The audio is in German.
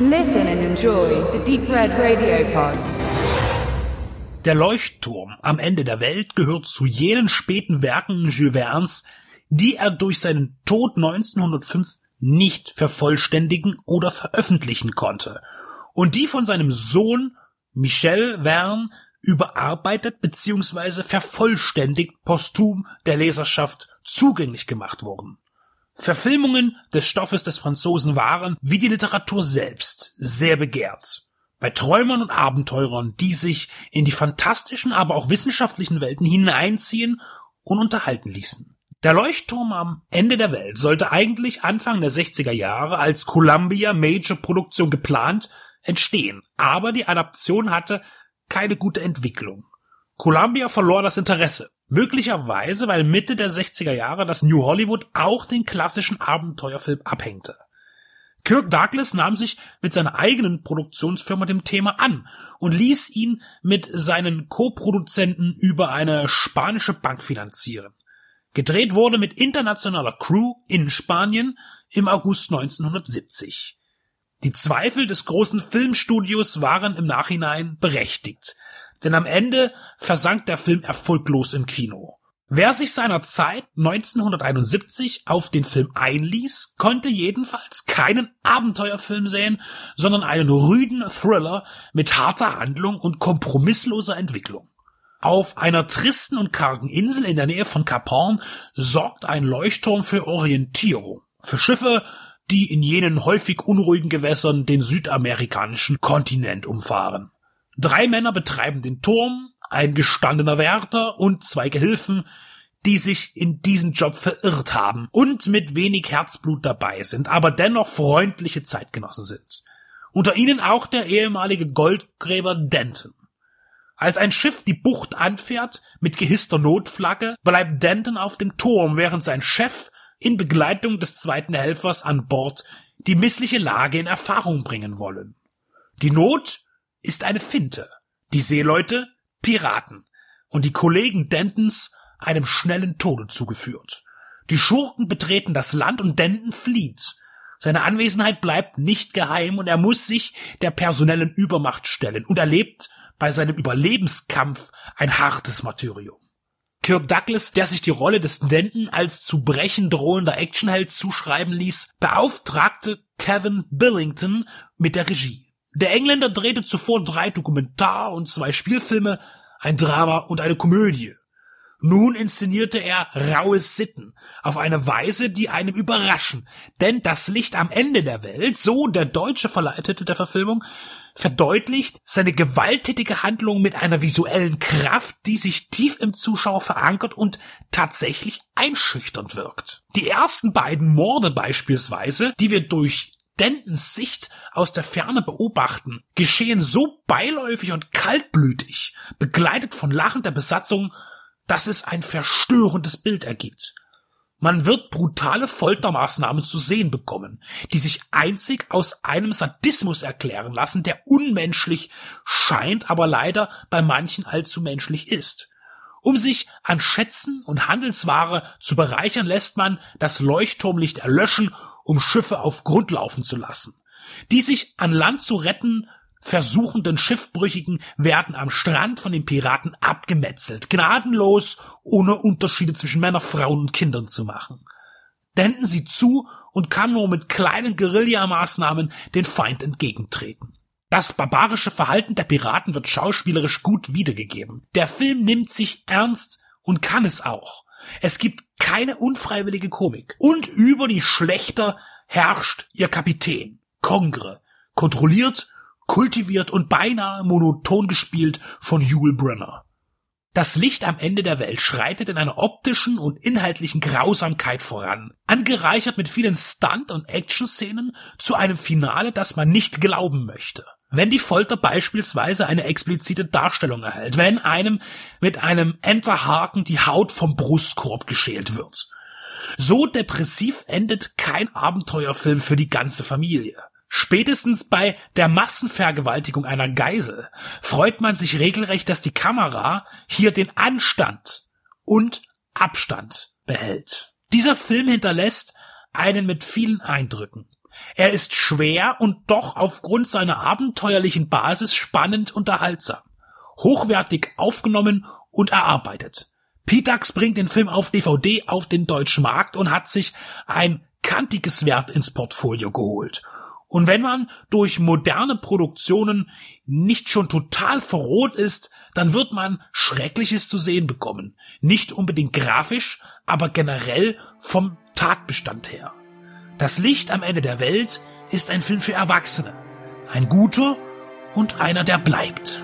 Listen and enjoy the Deep Red Radio Pod. Der Leuchtturm am Ende der Welt gehört zu jenen späten Werken Jules Verne's, die er durch seinen Tod 1905 nicht vervollständigen oder veröffentlichen konnte und die von seinem Sohn Michel Verne überarbeitet bzw. vervollständigt posthum der Leserschaft zugänglich gemacht wurden. Verfilmungen des Stoffes des Franzosen waren, wie die Literatur selbst, sehr begehrt. Bei Träumern und Abenteurern, die sich in die fantastischen, aber auch wissenschaftlichen Welten hineinziehen und unterhalten ließen. Der Leuchtturm am Ende der Welt sollte eigentlich Anfang der 60er Jahre als Columbia Major Produktion geplant entstehen, aber die Adaption hatte keine gute Entwicklung. Columbia verlor das Interesse. Möglicherweise, weil Mitte der 60er Jahre das New Hollywood auch den klassischen Abenteuerfilm abhängte. Kirk Douglas nahm sich mit seiner eigenen Produktionsfirma dem Thema an und ließ ihn mit seinen Co-Produzenten über eine spanische Bank finanzieren. Gedreht wurde mit internationaler Crew in Spanien im August 1970. Die Zweifel des großen Filmstudios waren im Nachhinein berechtigt, denn am Ende versank der Film erfolglos im Kino. Wer sich seiner Zeit 1971 auf den Film einließ, konnte jedenfalls keinen Abenteuerfilm sehen, sondern einen rüden Thriller mit harter Handlung und kompromissloser Entwicklung. Auf einer tristen und kargen Insel in der Nähe von Cap Horn sorgt ein Leuchtturm für Orientierung. Für Schiffe, die in jenen häufig unruhigen Gewässern den südamerikanischen Kontinent umfahren. Drei Männer betreiben den Turm, ein gestandener Wärter und zwei Gehilfen, die sich in diesen Job verirrt haben und mit wenig Herzblut dabei sind, aber dennoch freundliche Zeitgenossen sind. Unter ihnen auch der ehemalige Goldgräber Denton. Als ein Schiff die Bucht anfährt mit gehisster Notflagge, bleibt Denton auf dem Turm, während sein Chef in Begleitung des zweiten Helfers an Bord die missliche Lage in Erfahrung bringen wollen. Die Not ist eine Finte, die Seeleute Piraten und die Kollegen Dentons einem schnellen Tode zugeführt. Die Schurken betreten das Land und Denton flieht. Seine Anwesenheit bleibt nicht geheim und er muss sich der personellen Übermacht stellen und erlebt bei seinem Überlebenskampf ein hartes Martyrium. Kirk Douglas, der sich die Rolle des Denton als zu brechen drohender Actionheld zuschreiben ließ, beauftragte Kevin Billington mit der Regie. Der Engländer drehte zuvor drei Dokumentar- und zwei Spielfilme, ein Drama und eine Komödie. Nun inszenierte er raue Sitten auf eine Weise, die einem überraschen, denn das Licht am Ende der Welt, so der deutsche Verleitete der Verfilmung, verdeutlicht seine gewalttätige Handlung mit einer visuellen Kraft, die sich tief im Zuschauer verankert und tatsächlich einschüchternd wirkt. Die ersten beiden Morde beispielsweise, die wir durch Dentons Sicht aus der Ferne beobachten, geschehen so beiläufig und kaltblütig, begleitet von Lachen der Besatzung, dass es ein verstörendes Bild ergibt. Man wird brutale Foltermaßnahmen zu sehen bekommen, die sich einzig aus einem Sadismus erklären lassen, der unmenschlich scheint, aber leider bei manchen allzu menschlich ist. Um sich an Schätzen und Handelsware zu bereichern, lässt man das Leuchtturmlicht erlöschen, um Schiffe auf Grund laufen zu lassen. Die sich an Land zu retten versuchenden Schiffbrüchigen werden am Strand von den Piraten abgemetzelt, gnadenlos, ohne Unterschiede zwischen Männern, Frauen und Kindern zu machen. Denden sie zu und kann nur mit kleinen Guerillamaßnahmen den Feind entgegentreten. Das barbarische Verhalten der Piraten wird schauspielerisch gut wiedergegeben. Der Film nimmt sich ernst und kann es auch. Es gibt keine unfreiwillige Komik. Und über die Schlechter herrscht ihr Kapitän, Kongre, kontrolliert kultiviert und beinahe monoton gespielt von Yul Brenner. Das Licht am Ende der Welt schreitet in einer optischen und inhaltlichen Grausamkeit voran, angereichert mit vielen Stunt- und Action-Szenen zu einem Finale, das man nicht glauben möchte. Wenn die Folter beispielsweise eine explizite Darstellung erhält, wenn einem mit einem Enterhaken die Haut vom Brustkorb geschält wird. So depressiv endet kein Abenteuerfilm für die ganze Familie. Spätestens bei der Massenvergewaltigung einer Geisel freut man sich regelrecht, dass die Kamera hier den Anstand und Abstand behält. Dieser Film hinterlässt einen mit vielen Eindrücken. Er ist schwer und doch aufgrund seiner abenteuerlichen Basis spannend unterhaltsam. Hochwertig aufgenommen und erarbeitet. Pitax bringt den Film auf DVD auf den deutschen Markt und hat sich ein kantiges Wert ins Portfolio geholt. Und wenn man durch moderne Produktionen nicht schon total verroht ist, dann wird man Schreckliches zu sehen bekommen. Nicht unbedingt grafisch, aber generell vom Tatbestand her. Das Licht am Ende der Welt ist ein Film für Erwachsene. Ein guter und einer, der bleibt.